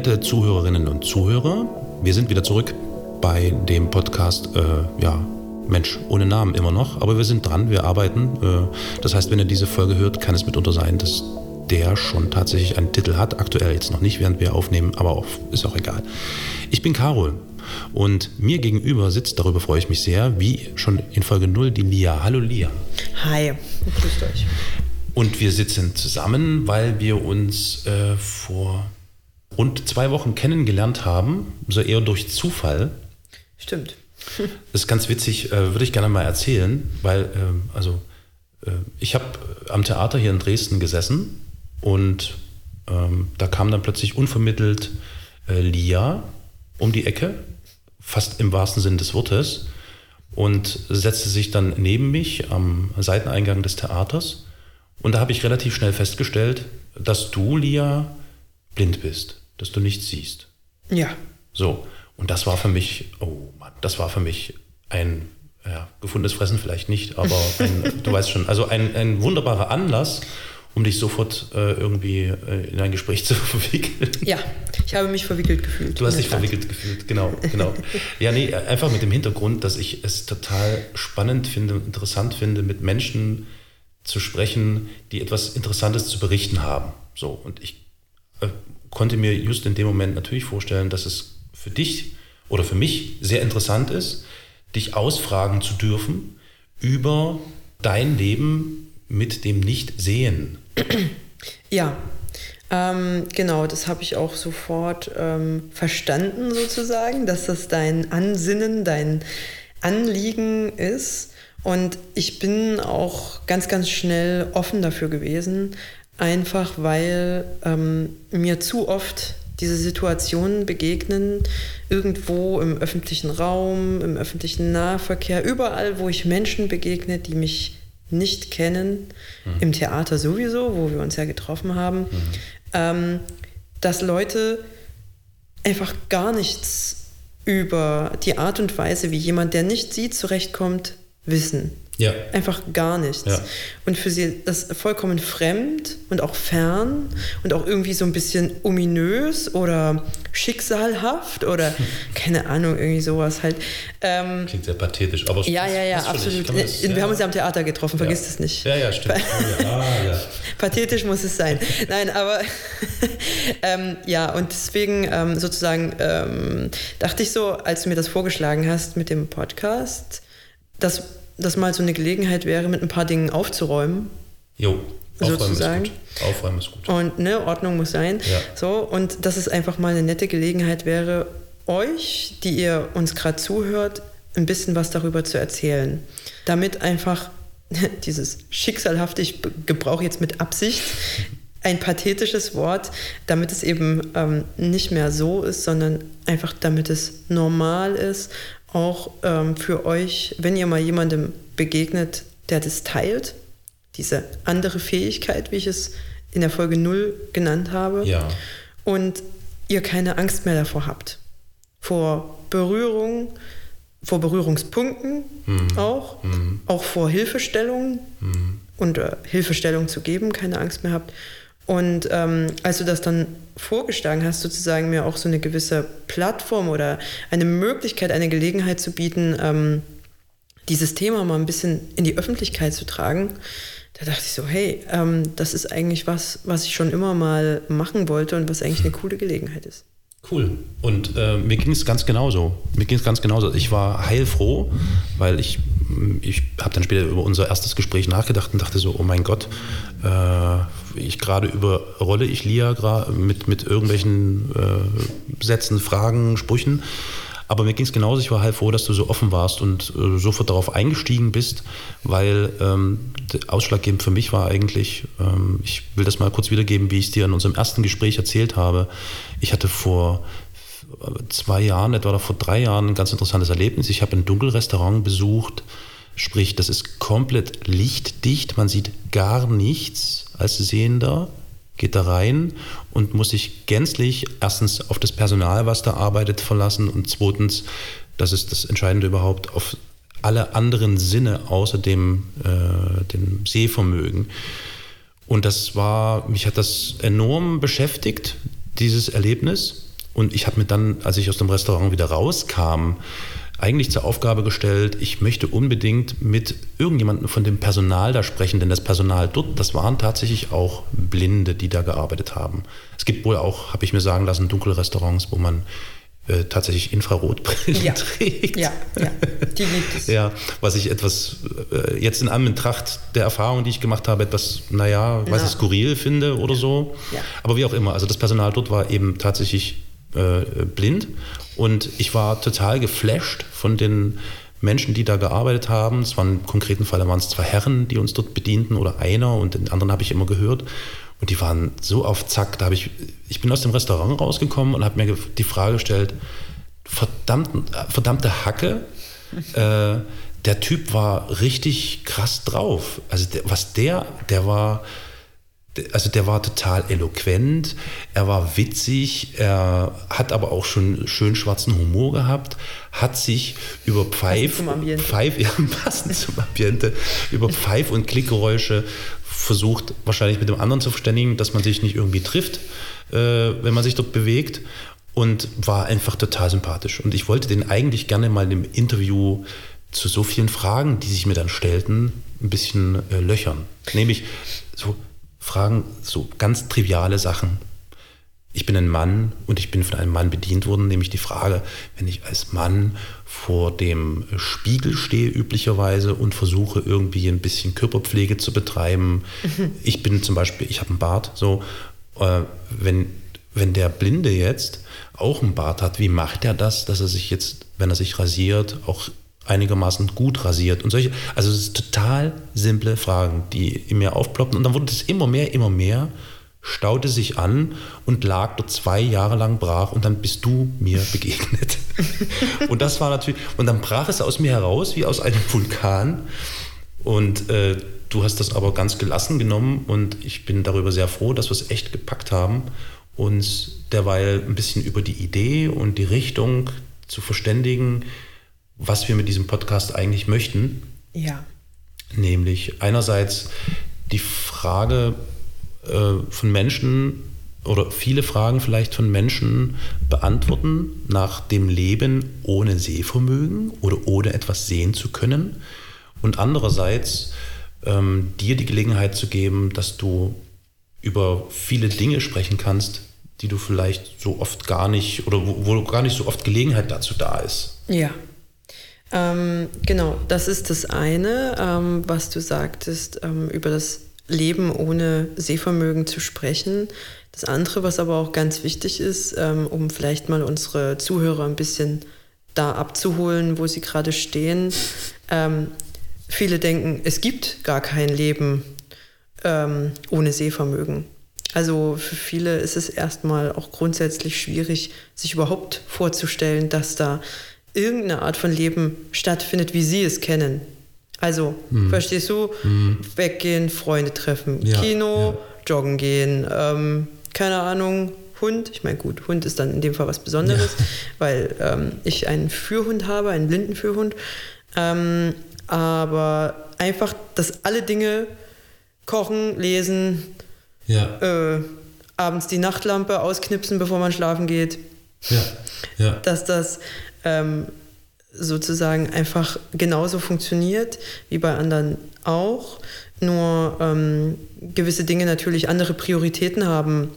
Verehrte Zuhörerinnen und Zuhörer, wir sind wieder zurück bei dem Podcast, äh, ja, Mensch, ohne Namen immer noch, aber wir sind dran, wir arbeiten. Äh, das heißt, wenn ihr diese Folge hört, kann es mitunter sein, dass der schon tatsächlich einen Titel hat. Aktuell jetzt noch nicht, während wir aufnehmen, aber auch, ist auch egal. Ich bin Carol und mir gegenüber sitzt, darüber freue ich mich sehr, wie schon in Folge 0, die Lia. Hallo Lia. Hi, grüßt euch. Und wir sitzen zusammen, weil wir uns äh, vor rund zwei Wochen kennengelernt haben, so eher durch Zufall. Stimmt. Das ist ganz witzig, äh, würde ich gerne mal erzählen, weil, äh, also, äh, ich habe am Theater hier in Dresden gesessen und ähm, da kam dann plötzlich unvermittelt äh, Lia um die Ecke, fast im wahrsten Sinn des Wortes, und setzte sich dann neben mich am Seiteneingang des Theaters. Und da habe ich relativ schnell festgestellt, dass du, Lia, blind bist, dass du nichts siehst. Ja. So, und das war für mich, oh Mann, das war für mich ein ja, gefundenes Fressen vielleicht nicht, aber ein, du weißt schon, also ein, ein wunderbarer Anlass, um dich sofort äh, irgendwie äh, in ein Gespräch zu verwickeln. Ja, ich habe mich verwickelt gefühlt. Du hast dich verwickelt gefühlt, genau, genau. ja, nee, einfach mit dem Hintergrund, dass ich es total spannend finde und interessant finde, mit Menschen zu sprechen, die etwas Interessantes zu berichten haben. So, und ich äh, konnte mir just in dem Moment natürlich vorstellen, dass es für dich oder für mich sehr interessant ist, dich ausfragen zu dürfen über dein Leben mit dem Nichtsehen. Ja, ähm, genau, das habe ich auch sofort ähm, verstanden sozusagen, dass das dein Ansinnen, dein Anliegen ist. Und ich bin auch ganz, ganz schnell offen dafür gewesen, einfach weil ähm, mir zu oft diese Situationen begegnen, irgendwo im öffentlichen Raum, im öffentlichen Nahverkehr, überall, wo ich Menschen begegne, die mich nicht kennen, mhm. im Theater sowieso, wo wir uns ja getroffen haben, mhm. ähm, dass Leute einfach gar nichts über die Art und Weise, wie jemand, der nicht sieht, zurechtkommt, wissen. Ja. Einfach gar nichts. Ja. Und für sie das vollkommen fremd und auch fern und auch irgendwie so ein bisschen ominös oder schicksalhaft oder keine Ahnung, irgendwie sowas halt. Ähm, Klingt sehr pathetisch, aber Ja, ja, ja, absolut. Das, Wir ja. haben uns ja am Theater getroffen, vergiss ja. es nicht. Ja, ja, stimmt. Oh ah, ja. Pathetisch muss es sein. Nein, aber ähm, ja, und deswegen ähm, sozusagen ähm, dachte ich so, als du mir das vorgeschlagen hast mit dem Podcast, dass das mal so eine Gelegenheit wäre, mit ein paar Dingen aufzuräumen. Jo. Aufräumen sozusagen. ist gut. Aufräumen ist gut. Und ne, Ordnung muss sein. Ja. So, und dass es einfach mal eine nette Gelegenheit wäre, euch, die ihr uns gerade zuhört, ein bisschen was darüber zu erzählen. Damit einfach dieses schicksalhafte, ich gebrauche jetzt mit Absicht ein pathetisches Wort, damit es eben ähm, nicht mehr so ist, sondern einfach damit es normal ist auch ähm, für euch, wenn ihr mal jemandem begegnet, der das teilt, diese andere Fähigkeit, wie ich es in der Folge 0 genannt habe, ja. und ihr keine Angst mehr davor habt. Vor Berührung, vor Berührungspunkten mhm. auch, mhm. auch vor Hilfestellungen mhm. und äh, Hilfestellung zu geben, keine Angst mehr habt. Und ähm, als du das dann vorgeschlagen hast, sozusagen mir auch so eine gewisse Plattform oder eine Möglichkeit, eine Gelegenheit zu bieten, ähm, dieses Thema mal ein bisschen in die Öffentlichkeit zu tragen, da dachte ich so, hey, ähm, das ist eigentlich was, was ich schon immer mal machen wollte und was eigentlich eine coole Gelegenheit ist. Cool. Und äh, mir ging es ganz genauso. Mir ging es ganz genauso. Ich war heilfroh, weil ich, ich habe dann später über unser erstes Gespräch nachgedacht und dachte so, oh mein Gott, äh, ich gerade überrolle ich Lia mit, mit irgendwelchen äh, Sätzen, Fragen, Sprüchen. Aber mir ging es genauso, ich war halt froh, dass du so offen warst und äh, sofort darauf eingestiegen bist, weil ähm, ausschlaggebend für mich war eigentlich, ähm, ich will das mal kurz wiedergeben, wie ich es dir in unserem ersten Gespräch erzählt habe. Ich hatte vor zwei Jahren, etwa oder vor drei Jahren, ein ganz interessantes Erlebnis. Ich habe ein Dunkelrestaurant besucht, sprich, das ist komplett lichtdicht, man sieht gar nichts als Sehender geht da rein und muss sich gänzlich erstens auf das Personal, was da arbeitet, verlassen und zweitens, das ist das Entscheidende überhaupt, auf alle anderen Sinne außer dem, äh, dem Sehvermögen. Und das war, mich hat das enorm beschäftigt, dieses Erlebnis und ich habe mir dann, als ich aus dem Restaurant wieder rauskam, eigentlich zur Aufgabe gestellt, ich möchte unbedingt mit irgendjemandem von dem Personal da sprechen, denn das Personal dort, das waren tatsächlich auch Blinde, die da gearbeitet haben. Es gibt wohl auch, habe ich mir sagen lassen, dunkle Restaurants, wo man äh, tatsächlich Infrarotbrillen Ja. trägt. Ja, ja, die gibt es. Ja, was ich etwas äh, jetzt in Anbetracht der Erfahrung, die ich gemacht habe, etwas, naja, weiß Na. ich, skurril finde oder so. Ja. Aber wie auch immer, also das Personal dort war eben tatsächlich äh, blind und ich war total geflasht von den Menschen, die da gearbeitet haben. Es waren im konkreten Fall waren es zwei Herren, die uns dort bedienten oder einer und den anderen habe ich immer gehört. Und die waren so auf Zack, da habe ich, ich bin aus dem Restaurant rausgekommen und habe mir die Frage gestellt, verdammt, verdammte Hacke, äh, der Typ war richtig krass drauf. Also der, was der, der war, also der war total eloquent, er war witzig, er hat aber auch schon schön schwarzen Humor gehabt, hat sich über Pfeif. Pfeif ja, passend zum Ambiente, über Pfeif- und Klickgeräusche versucht, wahrscheinlich mit dem anderen zu verständigen, dass man sich nicht irgendwie trifft, äh, wenn man sich dort bewegt und war einfach total sympathisch. Und ich wollte den eigentlich gerne mal in dem Interview zu so vielen Fragen, die sich mir dann stellten, ein bisschen äh, löchern. Nämlich so Fragen, so ganz triviale Sachen. Ich bin ein Mann und ich bin von einem Mann bedient worden, nämlich die Frage, wenn ich als Mann vor dem Spiegel stehe üblicherweise und versuche irgendwie ein bisschen Körperpflege zu betreiben. Ich bin zum Beispiel, ich habe einen Bart, so, äh, wenn, wenn der Blinde jetzt auch einen Bart hat, wie macht er das, dass er sich jetzt, wenn er sich rasiert, auch einigermaßen gut rasiert und solche, also es ist total simple Fragen, die in mir aufploppen. Und dann wurde es immer mehr, immer mehr, staute sich an und lag dort zwei Jahre lang brach und dann bist du mir begegnet. und das war natürlich, und dann brach es aus mir heraus wie aus einem Vulkan. Und äh, du hast das aber ganz gelassen genommen und ich bin darüber sehr froh, dass wir es echt gepackt haben, uns derweil ein bisschen über die Idee und die Richtung zu verständigen, was wir mit diesem Podcast eigentlich möchten. Ja. Nämlich einerseits die Frage äh, von Menschen oder viele Fragen vielleicht von Menschen beantworten nach dem Leben ohne Sehvermögen oder ohne etwas sehen zu können. Und andererseits ähm, dir die Gelegenheit zu geben, dass du über viele Dinge sprechen kannst, die du vielleicht so oft gar nicht oder wo, wo gar nicht so oft Gelegenheit dazu da ist. Ja. Ähm, genau, das ist das eine, ähm, was du sagtest, ähm, über das Leben ohne Sehvermögen zu sprechen. Das andere, was aber auch ganz wichtig ist, ähm, um vielleicht mal unsere Zuhörer ein bisschen da abzuholen, wo sie gerade stehen. Ähm, viele denken, es gibt gar kein Leben ähm, ohne Sehvermögen. Also für viele ist es erstmal auch grundsätzlich schwierig, sich überhaupt vorzustellen, dass da irgendeine Art von Leben stattfindet, wie sie es kennen. Also, verstehst du? Weggehen, Freunde treffen, Ja, Kino, ja. joggen gehen, ähm, keine Ahnung, Hund. Ich meine, gut, Hund ist dann in dem Fall was Besonderes, weil ähm, ich einen Führhund habe, einen blinden Führhund. Ähm, aber einfach, dass alle Dinge kochen, lesen, Ja, äh, abends die Nachtlampe ausknipsen, bevor man schlafen geht, ja, ja. dass das ähm, sozusagen einfach genauso funktioniert wie bei anderen auch, nur ähm, gewisse Dinge natürlich andere Prioritäten haben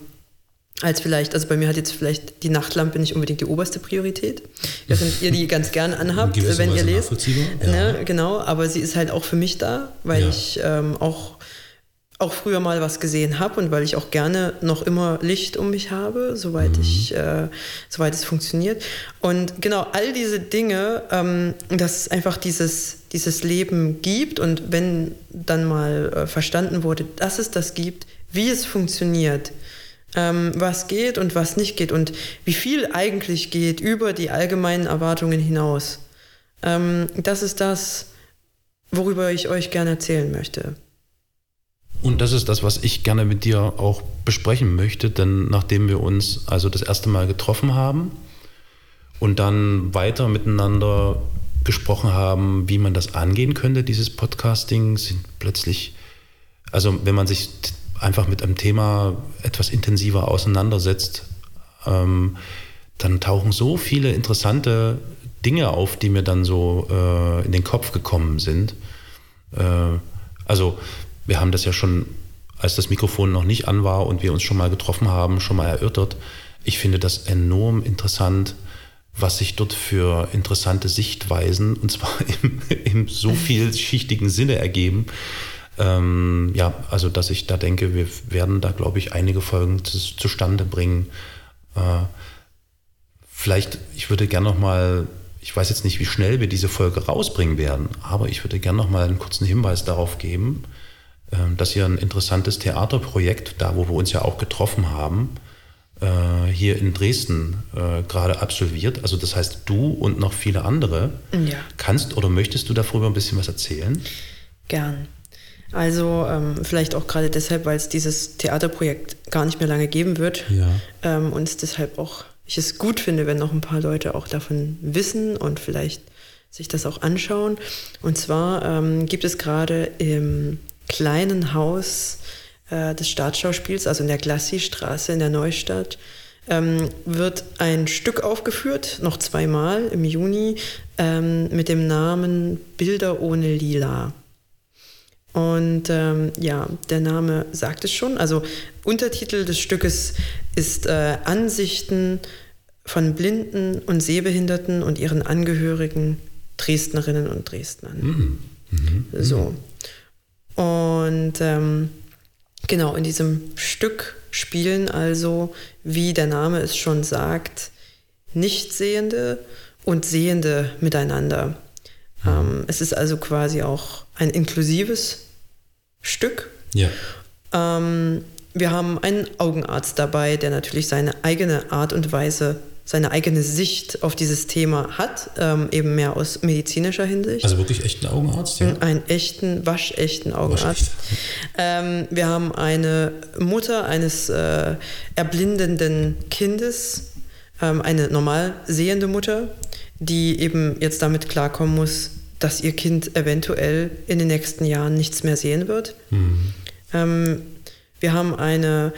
als vielleicht, also bei mir hat jetzt vielleicht die Nachtlampe nicht unbedingt die oberste Priorität, während ihr die ganz gern anhabt, wenn ihr lest. ja. Ne, genau, aber sie ist halt auch für mich da, weil Ja. ich ähm, auch, auch früher mal was gesehen habe und weil ich auch gerne noch immer Licht um mich habe, soweit, Mhm. ich, äh, soweit es funktioniert. Und genau all diese Dinge, ähm, dass es einfach dieses, dieses Leben gibt und wenn dann mal äh, verstanden wurde, dass es das gibt, wie es funktioniert, ähm, was geht und was nicht geht und wie viel eigentlich geht über die allgemeinen Erwartungen hinaus. Ähm, das ist das, worüber ich euch gerne erzählen möchte. Und das ist das, was ich gerne mit dir auch besprechen möchte, denn nachdem wir uns also das erste Mal getroffen haben und dann weiter miteinander gesprochen haben, wie man das angehen könnte, dieses Podcasting, sind plötzlich, also wenn man sich einfach mit einem Thema etwas intensiver auseinandersetzt, ähm, dann tauchen so viele interessante Dinge auf, die mir dann so äh, in den Kopf gekommen sind. Äh, also wir haben das ja schon, als das Mikrofon noch nicht an war und wir uns schon mal getroffen haben, schon mal erörtert. Ich finde das enorm interessant, was sich dort für interessante Sichtweisen, und zwar im, im so vielschichtigen Sinne ergeben. Ähm, ja, also dass ich da denke, wir werden da, glaube ich, einige Folgen zu, zustande bringen. Äh, vielleicht, ich würde gerne noch mal, ich weiß jetzt nicht, wie schnell wir diese Folge rausbringen werden, aber ich würde gerne noch mal einen kurzen Hinweis darauf geben, dass ihr ein interessantes Theaterprojekt, da wo wir uns ja auch getroffen haben, äh, hier in Dresden äh, gerade absolviert. Also das heißt, du und noch viele andere. Ja. Kannst oder möchtest du darüber ein bisschen was erzählen? Gern. Also ähm, vielleicht auch gerade deshalb, weil es dieses Theaterprojekt gar nicht mehr lange geben wird. Ja. Ähm, und deshalb auch ich es gut finde, wenn noch ein paar Leute auch davon wissen und vielleicht sich das auch anschauen. Und zwar ähm, gibt es gerade im kleinen Haus äh, des Staatsschauspiels, also in der Glassi-Straße in der Neustadt, ähm, wird ein Stück aufgeführt, noch zweimal im Juni, ähm, mit dem Namen Bilder ohne Lila. Und ähm, ja, der Name sagt es schon. Also Untertitel des Stückes ist äh, Ansichten von Blinden und Sehbehinderten und ihren Angehörigen Dresdnerinnen und Dresdnern. Mhm. Mhm. So. Und ähm, genau, in diesem Stück spielen also, wie der Name es schon sagt, Nichtsehende und Sehende miteinander. Ähm, es ist also quasi auch ein inklusives Stück. Ja. Ähm, wir haben einen Augenarzt dabei, der natürlich seine eigene Art und Weise, seine eigene Sicht auf dieses Thema hat, ähm, eben mehr aus medizinischer Hinsicht. Also wirklich echten Augenarzt? Ja? Einen echten, waschechten Augenarzt. Ähm, wir haben eine Mutter eines äh, erblindenden Kindes, ähm, eine normal sehende Mutter, die eben jetzt damit klarkommen muss, dass ihr Kind eventuell in den nächsten Jahren nichts mehr sehen wird. Mhm. Ähm, wir haben eine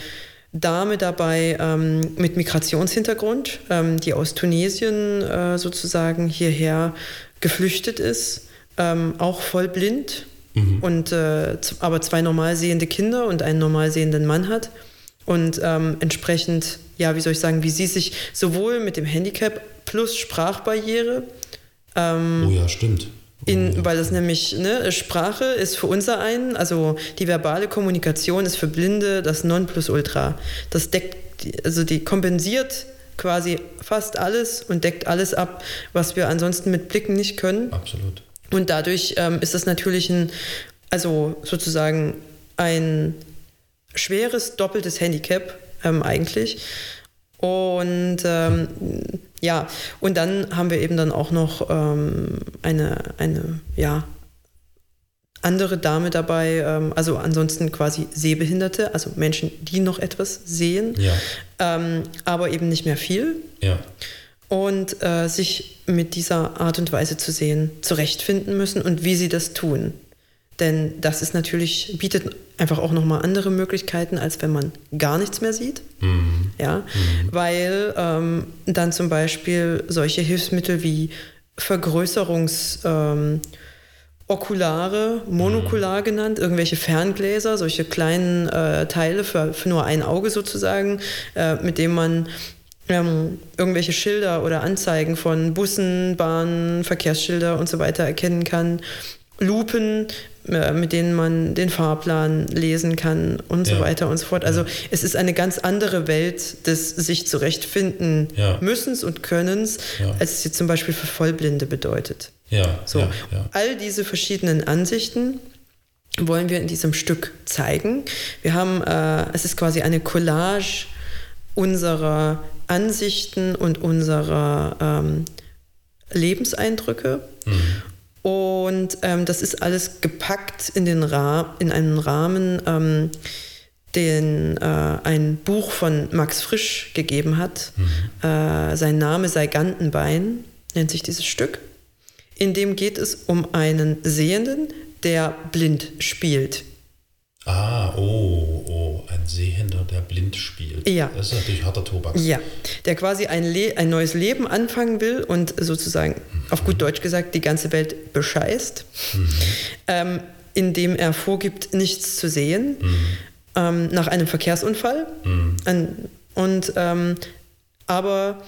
Dame dabei ähm, mit Migrationshintergrund, ähm, die aus Tunesien äh, sozusagen hierher geflüchtet ist, ähm, auch voll blind mhm. und äh, aber zwei normal sehende Kinder und einen normal sehenden Mann hat und ähm, entsprechend, ja, wie soll ich sagen, wie sie sich sowohl mit dem Handicap plus Sprachbarriere ähm, oh ja, stimmt. In, weil das nämlich, ne, Sprache ist für unser einen, also die verbale Kommunikation ist für Blinde das Nonplusultra. Das deckt, also die kompensiert quasi fast alles und deckt alles ab, was wir ansonsten mit Blicken nicht können. Absolut. Und dadurch ähm, ist das natürlich ein, also sozusagen ein schweres doppeltes Handicap ähm, eigentlich. Und ähm, ja, und dann haben wir eben dann auch noch ähm, eine, eine, ja, andere Dame dabei, ähm, also ansonsten quasi Sehbehinderte, also Menschen, die noch etwas sehen, ja. ähm, aber eben nicht mehr viel. Ja. Und äh, sich mit dieser Art und Weise zu sehen zurechtfinden müssen und wie sie das tun. Denn das ist natürlich, bietet einfach auch nochmal andere Möglichkeiten, als wenn man gar nichts mehr sieht. Mhm. Ja, mhm. weil ähm, dann zum Beispiel solche Hilfsmittel wie Vergrößerungs... Ähm, Okulare, monokular mhm. genannt, irgendwelche Ferngläser, solche kleinen äh, Teile für, für, nur ein Auge sozusagen, äh, mit dem man ähm, irgendwelche Schilder oder Anzeigen von Bussen, Bahnen, Verkehrsschilder und so weiter erkennen kann. Lupen, mit denen man den Fahrplan lesen kann und ja. so weiter und so fort. Also ja. es ist eine ganz andere Welt des sich zurechtfinden ja. müssens und Könnens, als es jetzt zum Beispiel für Vollblinde bedeutet. Ja. So. All diese verschiedenen Ansichten wollen wir in diesem Stück zeigen. Wir haben, äh, es ist quasi eine Collage unserer Ansichten und unserer ähm, Lebenseindrücke. Mhm. Und ähm, das ist alles gepackt in, den Ra in einen Rahmen, ähm, den äh, ein Buch von Max Frisch gegeben hat. Mhm. Äh, sein Name sei Gantenbein, nennt sich dieses Stück. In dem geht es um einen Sehenden, der blind spielt. Ah, oh, oh, ein Sehender der blind spielt. Ja. Das ist natürlich harter Tobak. Ja, der quasi ein, Le ein neues Leben anfangen will und sozusagen, mhm. auf gut Deutsch gesagt, die ganze Welt bescheißt, mhm. ähm, indem er vorgibt, nichts zu sehen, mhm. ähm, nach einem Verkehrsunfall. Mhm. An, und ähm, aber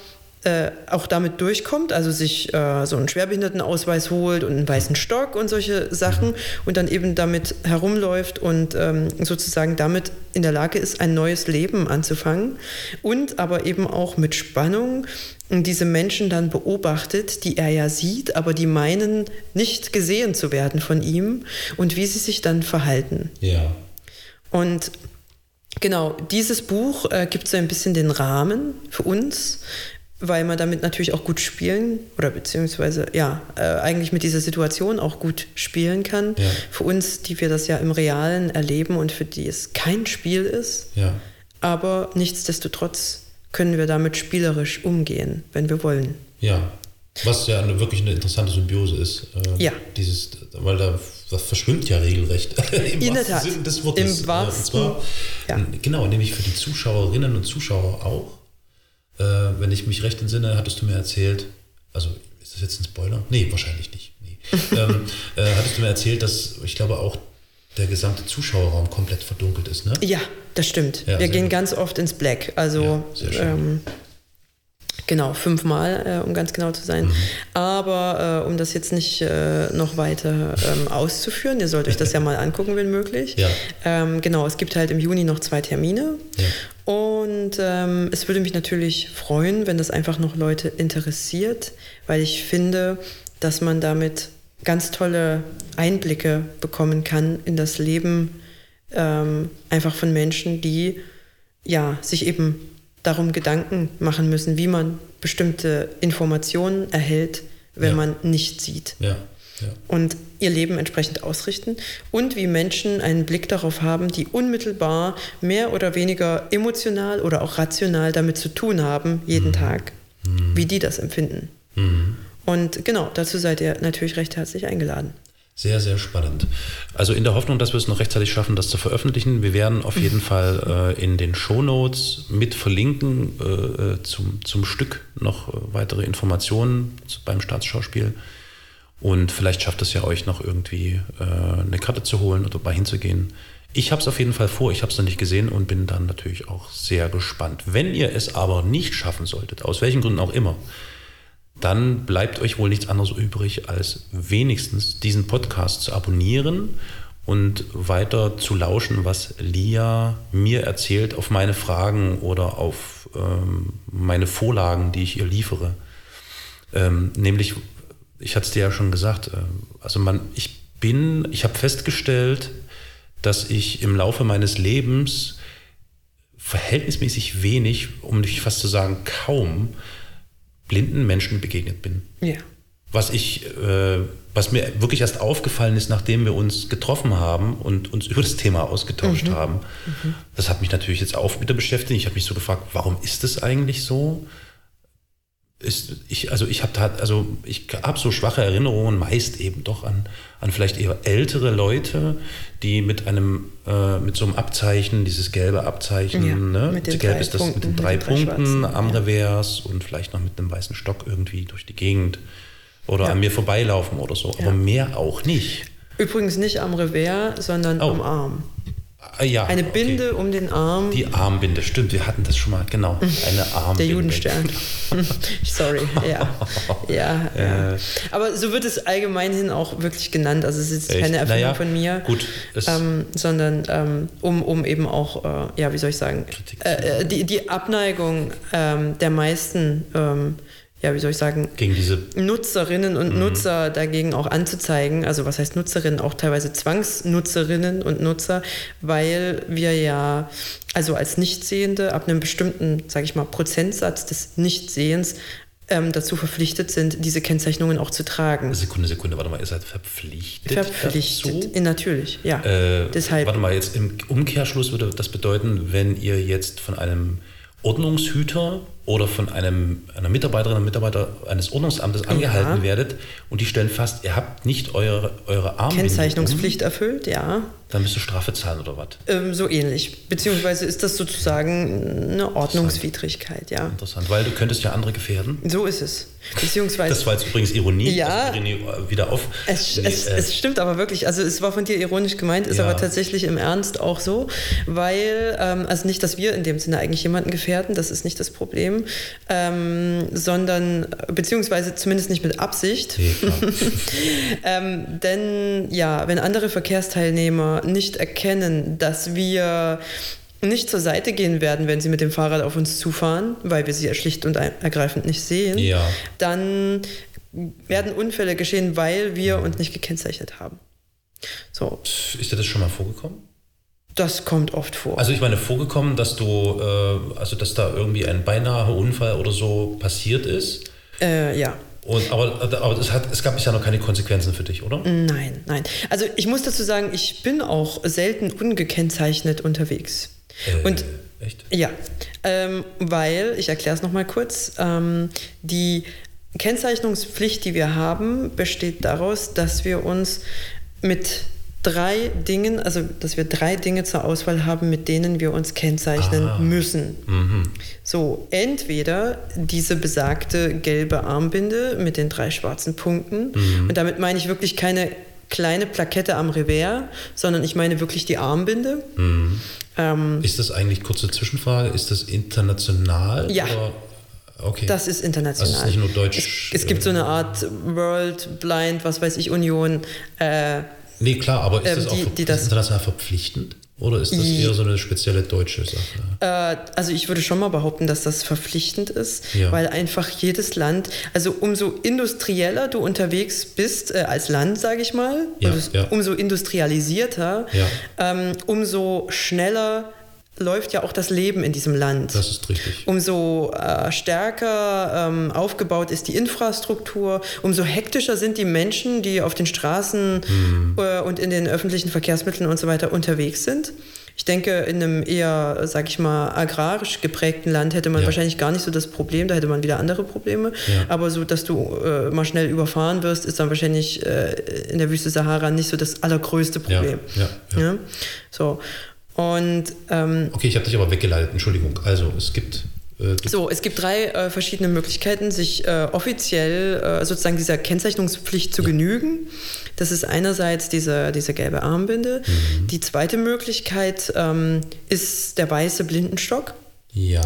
äh, auch damit durchkommt, also sich äh, so einen Schwerbehindertenausweis holt und einen weißen Stock und solche Sachen und dann eben damit herumläuft und ähm, sozusagen damit in der Lage ist, ein neues Leben anzufangen und aber eben auch mit Spannung diese Menschen dann beobachtet, die er ja sieht, aber die meinen, nicht gesehen zu werden von ihm und wie sie sich dann verhalten. Ja. Und Genau, dieses Buch äh, gibt so ein bisschen den Rahmen für uns, weil man damit natürlich auch gut spielen oder beziehungsweise ja, äh, eigentlich mit dieser Situation auch gut spielen kann. Ja. Für uns, die wir das ja im Realen erleben und für die es kein Spiel ist. Ja. Aber nichtsdestotrotz können wir damit spielerisch umgehen, wenn wir wollen. Ja, was ja eine, wirklich eine interessante Symbiose ist. Äh, ja. Dieses, weil da das verschwimmt ja regelrecht. Im In der Tat. Sinn des Wortes. Im wahrsten, und zwar, ja. genau, nämlich für die Zuschauerinnen und Zuschauer auch äh, wenn ich mich recht entsinne, hattest du mir erzählt, also ist das jetzt ein Spoiler? Nee, wahrscheinlich nicht. Nee. ähm, äh, hattest du mir erzählt, dass ich glaube auch der gesamte Zuschauerraum komplett verdunkelt ist, ne? Ja, das stimmt. Ja, Wir gehen gut. ganz oft ins Black. Also ja, ähm, Genau, fünfmal, äh, um ganz genau zu sein. Mhm. Aber äh, um das jetzt nicht äh, noch weiter ähm, auszuführen, ihr sollt euch das ja mal angucken, wenn möglich. Ja. Ähm, genau, es gibt halt im Juni noch zwei Termine. Ja. Und ähm, es würde mich natürlich freuen, wenn das einfach noch Leute interessiert, weil ich finde, dass man damit ganz tolle Einblicke bekommen kann in das Leben ähm, einfach von Menschen, die ja sich eben darum Gedanken machen müssen, wie man bestimmte Informationen erhält, wenn ja. man nicht sieht. Ja. Ja. Und ihr Leben entsprechend ausrichten und wie Menschen einen Blick darauf haben, die unmittelbar mehr oder weniger emotional oder auch rational damit zu tun haben, jeden mhm. Tag, mhm. wie die das empfinden. Mhm. Und genau, dazu seid ihr natürlich recht herzlich eingeladen. Sehr, sehr spannend. Also in der Hoffnung, dass wir es noch rechtzeitig schaffen, das zu veröffentlichen. Wir werden auf jeden Fall äh, in den Shownotes mit verlinken äh, äh zum, zum Stück noch äh, weitere Informationen beim Staatsschauspiel. Und vielleicht schafft es ja euch noch irgendwie äh, eine Karte zu holen oder mal hinzugehen. Ich habe es auf jeden Fall vor, ich habe es noch nicht gesehen und bin dann natürlich auch sehr gespannt. Wenn ihr es aber nicht schaffen solltet, aus welchen Gründen auch immer, dann bleibt euch wohl nichts anderes übrig, als wenigstens diesen Podcast zu abonnieren und weiter zu lauschen, was Lia mir erzählt auf meine Fragen oder auf ähm, meine Vorlagen, die ich ihr liefere. Ähm, nämlich, ich hatte es dir ja schon gesagt, äh, also man, ich bin, ich habe festgestellt, dass ich im Laufe meines Lebens verhältnismäßig wenig, um nicht fast zu sagen kaum, blinden Menschen begegnet bin. Ja. Was ich, äh, was mir wirklich erst aufgefallen ist, nachdem wir uns getroffen haben und uns über das Thema ausgetauscht mhm. haben, mhm. das hat mich natürlich jetzt auch wieder beschäftigt. Ich habe mich so gefragt, warum ist das eigentlich so? Ist, ich, also ich habe also ich habe so schwache Erinnerungen meist eben doch an, an vielleicht eher ältere Leute, die mit einem, äh, mit so einem Abzeichen, dieses gelbe Abzeichen, ja, ne? mit den Gelb ist das Punkten, mit den drei mit Punkten am ja. Revers und vielleicht noch mit einem weißen Stock irgendwie durch die Gegend oder ja. an mir vorbeilaufen oder so, aber mehr auch nicht. Übrigens nicht am Revers, sondern oh. am Arm. Ah, ja, eine Binde okay. um den Arm. Die Armbinde, stimmt, wir hatten das schon mal, genau. Eine Armbinde. Der Judenstern. Sorry, ja. ja, ja. Äh. Aber so wird es allgemeinhin auch wirklich genannt. Also es ist jetzt keine Erfindung naja, von mir. Gut. Ähm, sondern ähm, um, um eben auch, äh, ja, wie soll ich sagen, äh, die, die Abneigung ähm, der meisten ähm, ja, wie soll ich sagen, gegen diese Nutzerinnen und mhm. Nutzer dagegen auch anzuzeigen. Also was heißt Nutzerinnen? Auch teilweise Zwangsnutzerinnen und Nutzer, weil wir ja also als Nichtsehende ab einem bestimmten, sage ich mal, Prozentsatz des Nichtsehens ähm, dazu verpflichtet sind, diese Kennzeichnungen auch zu tragen. Sekunde, Sekunde, warte mal, ihr seid verpflichtet? Verpflichtet, dazu? natürlich, ja. Äh, Deshalb. Warte mal, jetzt im Umkehrschluss würde das bedeuten, wenn ihr jetzt von einem Ordnungshüter oder von einem, einer Mitarbeiterin oder Mitarbeiter eines Ordnungsamtes angehalten Ja. werdet und die stellen fest, ihr habt nicht eure, eure Armbinde Kennzeichnungspflicht erfüllt, ja. Dann müsst ihr Strafe zahlen oder was? Ähm, so ähnlich. Beziehungsweise ist das sozusagen eine Ordnungswidrigkeit, ja. Interessant, weil du könntest ja andere gefährden. So ist es. Beziehungsweise. Das war jetzt übrigens Ironie. Ja. Äh, wieder auf. Es, Nee, es, äh, es stimmt aber wirklich, also es war von dir ironisch gemeint, ist Ja. aber tatsächlich im Ernst auch so, weil, ähm, also nicht, dass wir in dem Sinne eigentlich jemanden gefährden, das ist nicht das Problem, ähm, sondern, beziehungsweise zumindest nicht mit Absicht, nee, ähm, denn ja, wenn andere Verkehrsteilnehmer nicht erkennen, dass wir nicht zur Seite gehen werden, wenn sie mit dem Fahrrad auf uns zufahren, weil wir sie schlicht und ergreifend nicht sehen, Ja. dann werden Unfälle geschehen, weil wir uns nicht gekennzeichnet haben. So, Ist dir das schon mal vorgekommen? das kommt oft vor. Also ich meine, vorgekommen, dass du, äh, also dass da irgendwie ein beinahe Unfall oder so passiert ist. äh, ja. Und, aber aber es, hat, es gab bisher noch keine Konsequenzen für dich, oder? Nein, nein. Also ich muss dazu sagen, ich bin auch selten ungekennzeichnet unterwegs. Äh, Und echt? Ja, ähm, weil, ich erkläre es nochmal kurz, ähm, die Kennzeichnungspflicht, die wir haben, besteht daraus, dass wir uns mit drei Dingen, also dass wir drei Dinge zur Auswahl haben, mit denen wir uns kennzeichnen Ah. müssen. Mhm. So, entweder diese besagte gelbe Armbinde mit den drei schwarzen Punkten, Mhm. und damit meine ich wirklich keine kleine Plakette am Revers, sondern ich meine wirklich die Armbinde. Mhm. Ähm, Ist das eigentlich, kurze Zwischenfrage, ist das international? Ja. Oder? Okay. Das ist international. Also es ist nicht nur deutsch, Es, es gibt äh, so eine Art World Blind, was weiß ich, Union. Äh, nee, klar, aber ist ähm, das auch die- die ist das- international verpflichtend? Oder ist das eher so eine spezielle deutsche Sache? äh, also ich würde schon mal behaupten, dass das verpflichtend ist, Ja. weil einfach jedes Land, also umso industrieller du unterwegs bist äh, als Land, sage ich mal, Ja, ja. umso industrialisierter, ähm, umso schneller läuft ja auch das Leben in diesem Land. Das ist richtig. Umso äh, stärker ähm, aufgebaut ist die Infrastruktur, umso hektischer sind die Menschen, die auf den Straßen äh, und in den öffentlichen Verkehrsmitteln und so weiter unterwegs sind. Ich denke, in einem eher, sag ich mal, agrarisch geprägten Land hätte man Ja. wahrscheinlich gar nicht so das Problem, da hätte man wieder andere Probleme. Ja. Aber so, dass du äh, mal schnell überfahren wirst, ist dann wahrscheinlich äh, in der Wüste Sahara nicht so das allergrößte Problem. Ja? So. Und ähm, Okay, ich habe dich aber weggeleitet, Entschuldigung. Also, es gibt. Äh, So, es gibt drei äh, verschiedene Möglichkeiten, sich äh, offiziell äh, sozusagen dieser Kennzeichnungspflicht zu genügen. Das ist einerseits diese, diese gelbe Armbinde. Mhm. Die zweite Möglichkeit ähm, ist der weiße Blindenstock. Ja.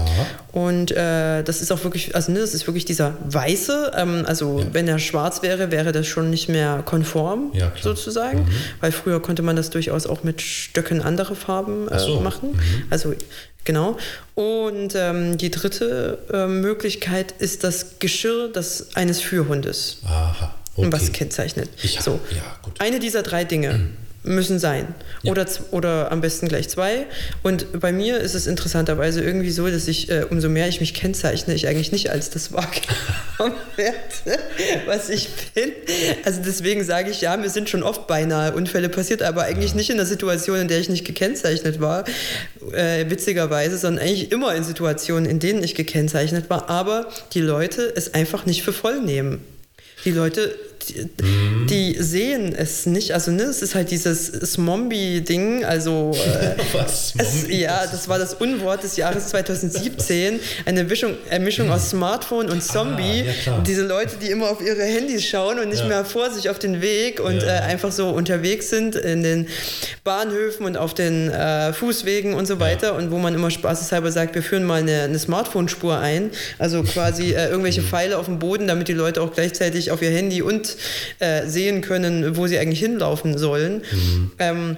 Und äh, das ist auch wirklich, also ne, das ist wirklich dieser weiße, ähm, also Ja. wenn er schwarz wäre, wäre das schon nicht mehr konform, Ja, sozusagen. Mhm. Weil früher konnte man das durchaus auch mit Stöcken anderer Farben äh, so. machen. Mhm. Also genau. Und ähm, die dritte äh, Möglichkeit ist das Geschirr des, eines Führhundes, Aha. Okay. was kennzeichnet. Ich so. ja, gut. Eine dieser drei Dinge müssen sein. Ja. Oder, oder am besten gleich zwei. Und bei mir ist es interessanterweise irgendwie so, dass ich, äh, umso mehr ich mich kennzeichne, ich eigentlich nicht als das wahrgenommen werde, was ich bin. Also deswegen sage ich, ja, mir sind schon oft beinahe Unfälle passiert, aber eigentlich nicht in der Situation, in der ich nicht gekennzeichnet war, äh, witzigerweise, sondern eigentlich immer in Situationen, in denen ich gekennzeichnet war, aber die Leute es einfach nicht für voll nehmen. Die Leute, die, die sehen es nicht. Also, ne, es ist halt dieses Smombi-Ding. Also, äh, Was? es, ja, das war das Unwort des Jahres 2017. Eine Mischung, eine Mischung aus Smartphone und Zombie. Ah, ja. Diese Leute, die immer auf ihre Handys schauen und nicht Ja. mehr vor sich auf den Weg und Ja. äh, einfach so unterwegs sind in den Bahnhöfen und auf den äh, Fußwegen und so weiter. Und wo man immer spaßeshalber sagt, wir führen mal eine, eine Smartphone-Spur ein. Also quasi äh, Mhm. irgendwelche Pfeile auf dem Boden, damit die Leute auch gleichzeitig auf ihr Handy und äh, sehen können, wo sie eigentlich hinlaufen sollen. Mhm. Ähm,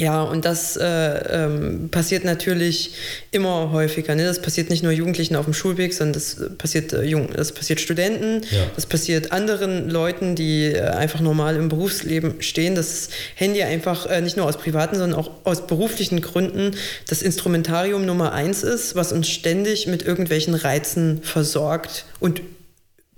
ja, und das äh, ähm, passiert natürlich immer häufiger. Ne? Das passiert nicht nur Jugendlichen auf dem Schulweg, sondern das passiert, äh, Jung, das passiert Studenten, Ja. das passiert anderen Leuten, die äh, einfach normal im Berufsleben stehen. Das Handy einfach äh, nicht nur aus privaten, sondern auch aus beruflichen Gründen das Instrumentarium Nummer eins ist, was uns ständig mit irgendwelchen Reizen versorgt und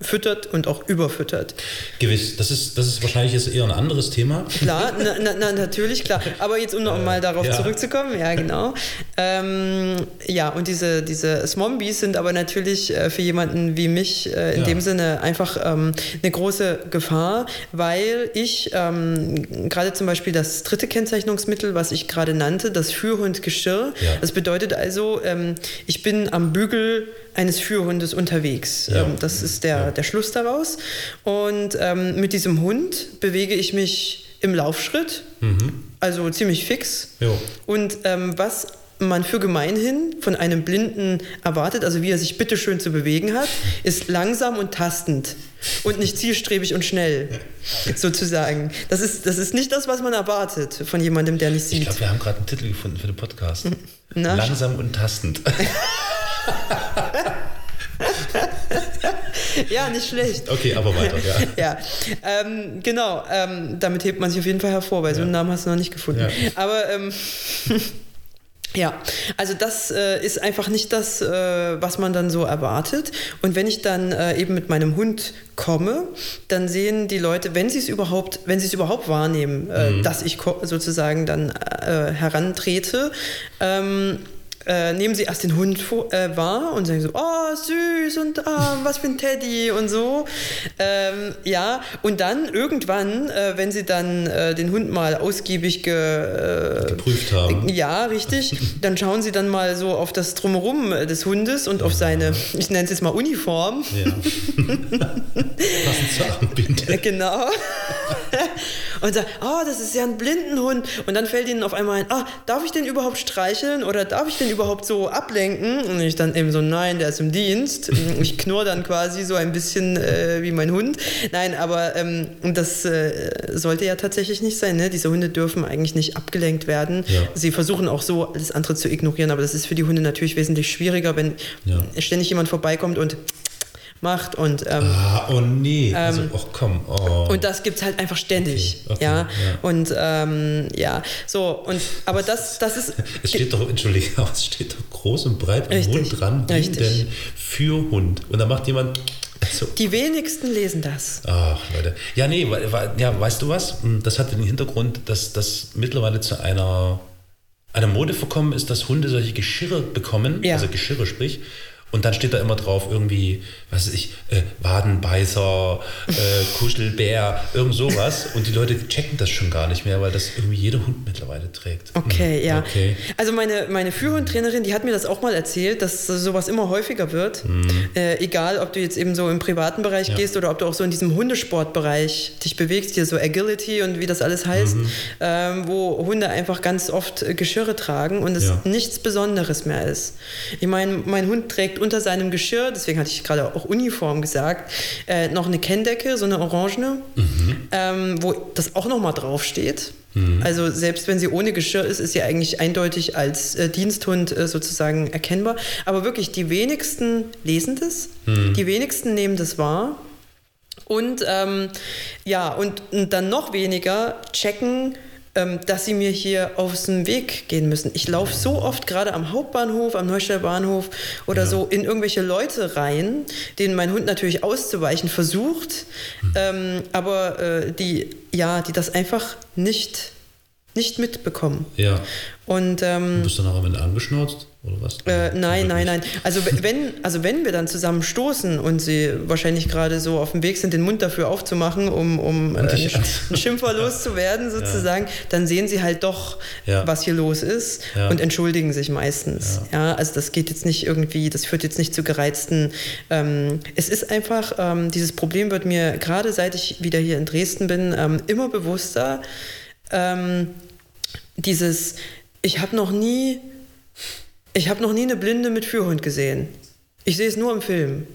füttert und auch überfüttert. Gewiss, das ist, das ist wahrscheinlich jetzt eher ein anderes Thema. Klar, na, na, na, natürlich, klar. Aber jetzt, um noch mal darauf ja. zurückzukommen, ja, genau. Ähm, ja, und diese, diese Smombies sind aber natürlich äh, für jemanden wie mich äh, in ja. dem Sinne einfach ähm, eine große Gefahr, weil ich ähm, gerade zum Beispiel das dritte Kennzeichnungsmittel, was ich gerade nannte, das Führhundgeschirr, ja. das bedeutet also, ähm, ich bin am Bügel eines Führhundes unterwegs. Ähm, das ist der. Der Schluss daraus. Und ähm, mit diesem Hund bewege ich mich im Laufschritt, mhm. also ziemlich fix. Jo. Und ähm, was man für gemeinhin von einem Blinden erwartet, also wie er sich bitteschön zu bewegen hat, ist langsam und tastend und nicht zielstrebig und schnell, sozusagen. Das ist, das ist nicht das, was man erwartet von jemandem, der nicht sieht. Ich glaube, wir haben gerade einen Titel gefunden für den Podcast. Na? Langsam und tastend. ja, nicht schlecht. Okay, aber weiter, ja. ja, ähm, genau. Ähm, damit hebt man sich auf jeden Fall hervor, weil ja. so einen Namen hast du noch nicht gefunden. Ja. Aber ähm, ja, also das äh, ist einfach nicht das, äh, was man dann so erwartet. Und wenn ich dann äh, eben mit meinem Hund komme, dann sehen die Leute, wenn sie es überhaupt, wenn sie es überhaupt wahrnehmen, äh, mhm. dass ich sozusagen dann äh, herantrete, ähm, äh, nehmen sie erst den Hund äh, wahr und sagen so, oh, süß und ah, was für ein Teddy und so. Ähm, ja, und dann irgendwann, äh, wenn sie dann äh, den Hund mal ausgiebig ge, äh, geprüft haben. Ja, richtig. dann schauen sie dann mal so auf das Drumherum des Hundes und auf seine, ich nenne es jetzt mal Uniform. Ja. Passend zur Armbinde. Genau. Und sagen, oh, das ist ja ein Blindenhund. Und dann fällt ihnen auf einmal ein, ah, darf ich den überhaupt streicheln oder darf ich den überhaupt so ablenken? Und ich dann eben so, nein, der ist im Dienst. Ich knurr dann quasi so ein bisschen äh, wie mein Hund. Nein, aber ähm, das äh, sollte ja tatsächlich nicht sein. Ne? Diese Hunde dürfen eigentlich nicht abgelenkt werden. Ja. Sie versuchen auch so alles andere zu ignorieren, aber das ist für die Hunde natürlich wesentlich schwieriger, wenn ja. ständig jemand vorbeikommt und macht und ähm, ah, oh nee also ähm, oh, komm oh. und das gibt es halt einfach ständig okay, okay, ja? ja? und ähm, ja so und aber das das ist es steht doch entschuldige es steht doch groß und breit am Hund dran denn für Hund und da macht jemand so. Die wenigsten lesen das. Ach, Leute. Ja, nee, ja, weißt du was? Hm, das hat den Hintergrund, dass das mittlerweile zu einer, einer Mode verkommen ist, dass Hunde solche Geschirre bekommen, ja. also Geschirre sprich, und dann steht da immer drauf irgendwie, was weiß ich, äh, Wadenbeißer, äh, Kuschelbär, irgend sowas. Und die Leute checken das schon gar nicht mehr, weil das irgendwie jeder Hund mittlerweile trägt. Okay, mhm. ja. Okay. Also meine, meine Führhundtrainerin, die hat mir das auch mal erzählt, dass sowas immer häufiger wird. Mhm. Äh, egal, ob du jetzt eben so im privaten Bereich ja. gehst oder ob du auch so in diesem Hundesportbereich dich bewegst, hier so Agility und wie das alles heißt, mhm. ähm, wo Hunde einfach ganz oft äh, Geschirre tragen und es ja. nichts Besonderes mehr ist. Ich meine, mein Hund trägt unter seinem Geschirr, deswegen hatte ich gerade auch Uniform gesagt, äh, noch eine Kenndecke, so eine orangene, mhm. ähm, wo das auch nochmal draufsteht. Mhm. Also selbst wenn sie ohne Geschirr ist, ist sie eigentlich eindeutig als äh, Diensthund äh, sozusagen erkennbar. Aber wirklich, die wenigsten lesen das, mhm. die wenigsten nehmen das wahr. Und ähm, ja, und, und dann noch weniger checken, ähm, dass sie mir hier aus dem Weg gehen müssen. Ich laufe so oft gerade am Hauptbahnhof, am Neustädter Bahnhof oder ja. so in irgendwelche Leute rein, denen mein Hund natürlich auszuweichen versucht, hm. ähm, aber äh, die, ja, die das einfach nicht, nicht mitbekommen. Ja. Und ähm, du bist dann auch am Ende angeschnauzt? Oder was? Äh, nein, nein, nein. Also wenn, also wenn wir dann zusammen stoßen und sie wahrscheinlich gerade so auf dem Weg sind, den Mund dafür aufzumachen, um, um äh, einen Schimpfer loszuwerden sozusagen, ja. dann sehen sie halt doch, ja. was hier los ist ja. und entschuldigen sich meistens. Ja. also das geht jetzt nicht irgendwie, das führt jetzt nicht zu gereizten. Ähm, es ist einfach, ähm, dieses Problem wird mir gerade seit ich wieder hier in Dresden bin, ähm, immer bewusster. Ähm, dieses, ich habe noch nie ich habe noch nie eine Blinde mit Führhund gesehen. Ich sehe es nur im Film.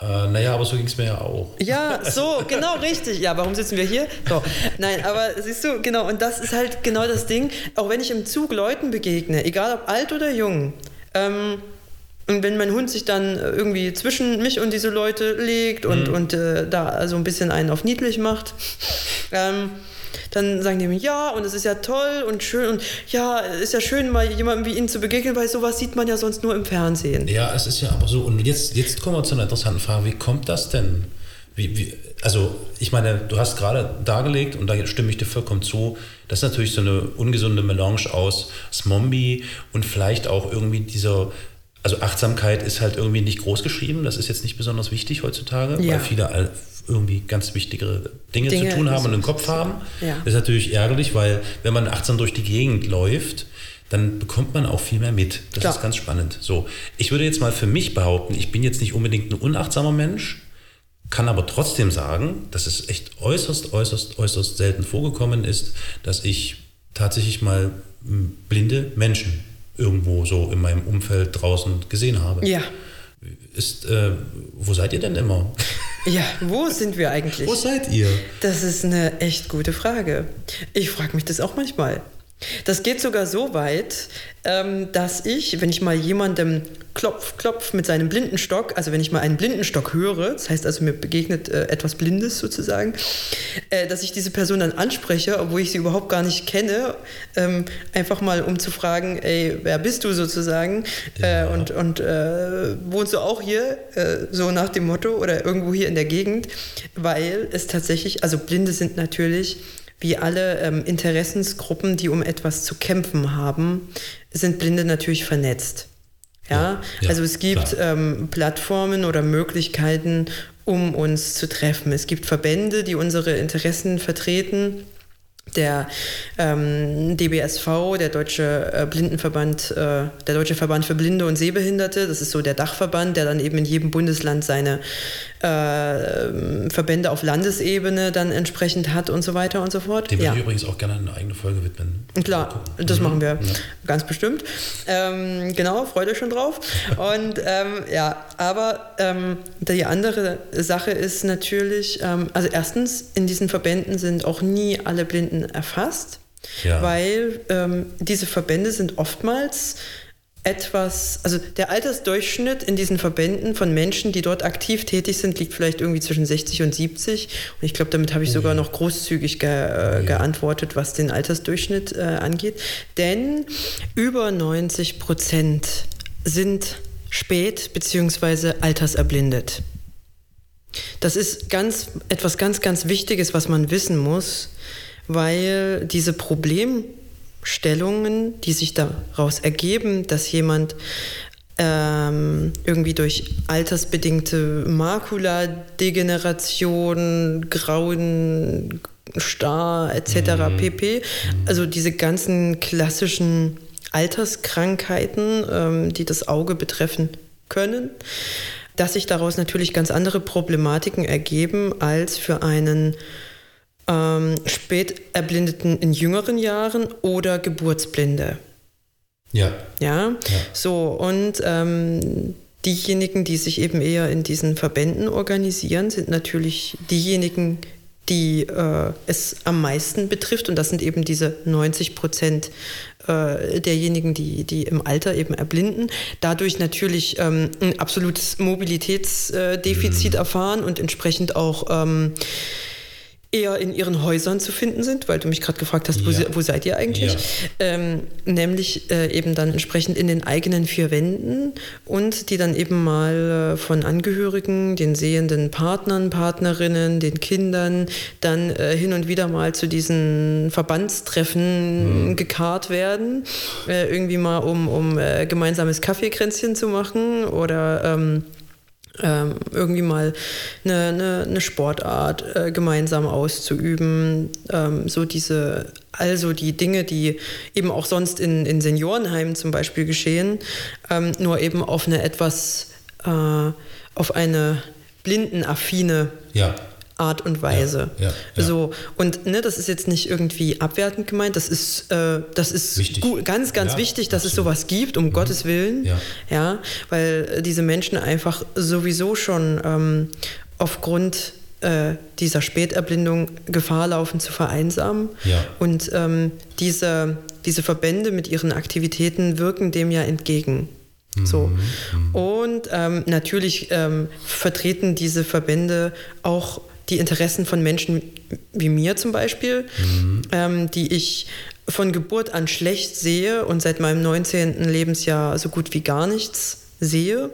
Äh, naja, aber so ging es mir ja auch. Ja, so, genau richtig. Ja, warum sitzen wir hier? So. Nein, aber siehst du, genau, und das ist halt genau das Ding. Auch wenn ich im Zug Leuten begegne, egal ob alt oder jung, ähm, und wenn mein Hund sich dann irgendwie zwischen mich und diese Leute legt und, mhm. und äh, da so ein bisschen einen auf niedlich macht, ähm, dann sagen die mir, ja, und es ist ja toll und schön und ja, es ist ja schön, mal jemandem wie Ihnen zu begegnen, weil sowas sieht man ja sonst nur im Fernsehen. Ja, es ist ja aber so. Und jetzt, jetzt kommen wir zu einer interessanten Frage. Wie kommt das denn? Wie, wie, also, ich meine, du hast gerade dargelegt, und da stimme ich dir vollkommen zu, das ist natürlich so eine ungesunde Melange aus Smombi und vielleicht auch irgendwie dieser also Achtsamkeit ist halt irgendwie nicht groß geschrieben. Das ist jetzt nicht besonders wichtig heutzutage, ja. weil viele irgendwie ganz wichtigere Dinge, Dinge zu tun haben und im Kopf haben. Ja. Das ist natürlich ärgerlich, weil wenn man achtsam durch die Gegend läuft, dann bekommt man auch viel mehr mit. Das Klar. ist ganz spannend. So, ich würde jetzt mal für mich behaupten, ich bin jetzt nicht unbedingt ein unachtsamer Mensch, kann aber trotzdem sagen, dass es echt äußerst, äußerst, äußerst selten vorgekommen ist, dass ich tatsächlich mal blinde Menschen irgendwo so in meinem Umfeld draußen gesehen habe. Ja. Ist, äh, wo seid ihr denn immer? Ja, wo sind wir eigentlich? Wo seid ihr? Das ist eine echt gute Frage. Ich frage mich das auch manchmal. Das geht sogar so weit, ähm, dass ich, wenn ich mal jemandem klopf, klopf mit seinem Blindenstock, also wenn ich mal einen Blindenstock höre, das heißt also mir begegnet äh, etwas Blindes sozusagen, äh, dass ich diese Person dann anspreche, obwohl ich sie überhaupt gar nicht kenne, ähm, einfach mal um zu fragen, ey, wer bist du sozusagen? Äh, ja. und, und äh, wohnst du auch hier, so nach dem Motto oder irgendwo hier in der Gegend, weil es tatsächlich, also Blinde sind natürlich wie alle ähm, Interessensgruppen, die um etwas zu kämpfen haben, sind Blinde natürlich vernetzt. Ja, ja also es gibt ähm, Plattformen oder Möglichkeiten, um uns zu treffen. Es gibt Verbände, die unsere Interessen vertreten der ähm, DBSV, der Deutsche äh, Blindenverband, äh, der Deutsche Verband für Blinde und Sehbehinderte, das ist so der Dachverband, der dann eben in jedem Bundesland seine äh, Verbände auf Landesebene dann entsprechend hat und so weiter und so fort. Dem würde ich übrigens auch gerne eine eigene Folge widmen. Klar, das mhm. machen wir ja. ganz bestimmt. Ähm, genau, freut euch schon drauf. und ähm, ja, aber ähm, die andere Sache ist natürlich, ähm, also erstens, in diesen Verbänden sind auch nie alle Blinden erfasst, ja. weil ähm, diese Verbände sind oftmals etwas, also der Altersdurchschnitt in diesen Verbänden von Menschen, die dort aktiv tätig sind, liegt vielleicht irgendwie zwischen 60 und 70. Und ich glaube, damit habe ich oh sogar noch großzügig ge äh, geantwortet, was den Altersdurchschnitt äh, angeht. Denn über 90 Prozent sind spät bzw. alterserblindet. Das ist ganz, etwas ganz, ganz Wichtiges, was man wissen muss, weil diese Problem Stellungen, die sich daraus ergeben, dass jemand ähm, irgendwie durch altersbedingte Makuladegeneration, Grauen, Star etc. Mhm. pp. Also diese ganzen klassischen Alterskrankheiten, ähm, die das Auge betreffen können, dass sich daraus natürlich ganz andere Problematiken ergeben als für einen ähm, Späterblindeten in jüngeren Jahren oder Geburtsblinde. Ja. Ja, ja. so und ähm, diejenigen, die sich eben eher in diesen Verbänden organisieren, sind natürlich diejenigen, die äh, es am meisten betrifft. Und das sind eben diese 90 Prozent äh, derjenigen, die, die im Alter eben erblinden. Dadurch natürlich ähm, ein absolutes Mobilitätsdefizit mhm. erfahren und entsprechend auch ähm, eher in ihren Häusern zu finden sind, weil du mich gerade gefragt hast, wo, ja. wo, seid ihr eigentlich? Ja. Ähm, nämlich äh, eben dann entsprechend in den eigenen vier Wänden und die dann eben mal äh, von Angehörigen, den sehenden Partnern, Partnerinnen, den Kindern dann äh, hin und wieder mal zu diesen Verbandstreffen mhm. gekarrt werden, äh, irgendwie mal um, um äh, gemeinsames Kaffeekränzchen zu machen oder ähm, ähm, irgendwie mal eine, eine, eine Sportart äh, gemeinsam auszuüben. Ähm, so diese, also die Dinge, die eben auch sonst in, in Seniorenheimen zum Beispiel geschehen, ähm, nur eben auf eine etwas, äh, auf eine blindenaffine ja. Art und Weise. Ja, ja, ja. So, und ne, das ist jetzt nicht irgendwie abwertend gemeint, das ist, äh, das ist gut, ganz, ganz wichtig, dass absolut. es sowas gibt, um mhm. Gottes Willen. Ja. weil äh, diese Menschen einfach sowieso schon ähm, aufgrund äh, dieser Späterblindung Gefahr laufen zu vereinsamen. Und ähm, diese, diese Verbände mit ihren Aktivitäten wirken dem ja entgegen. So. Mhm. mhm. Und ähm, natürlich ähm, vertreten diese Verbände auch die Interessen von Menschen wie mir zum Beispiel, mhm. ähm, die ich von Geburt an schlecht sehe und seit meinem 19. Lebensjahr so gut wie gar nichts sehe.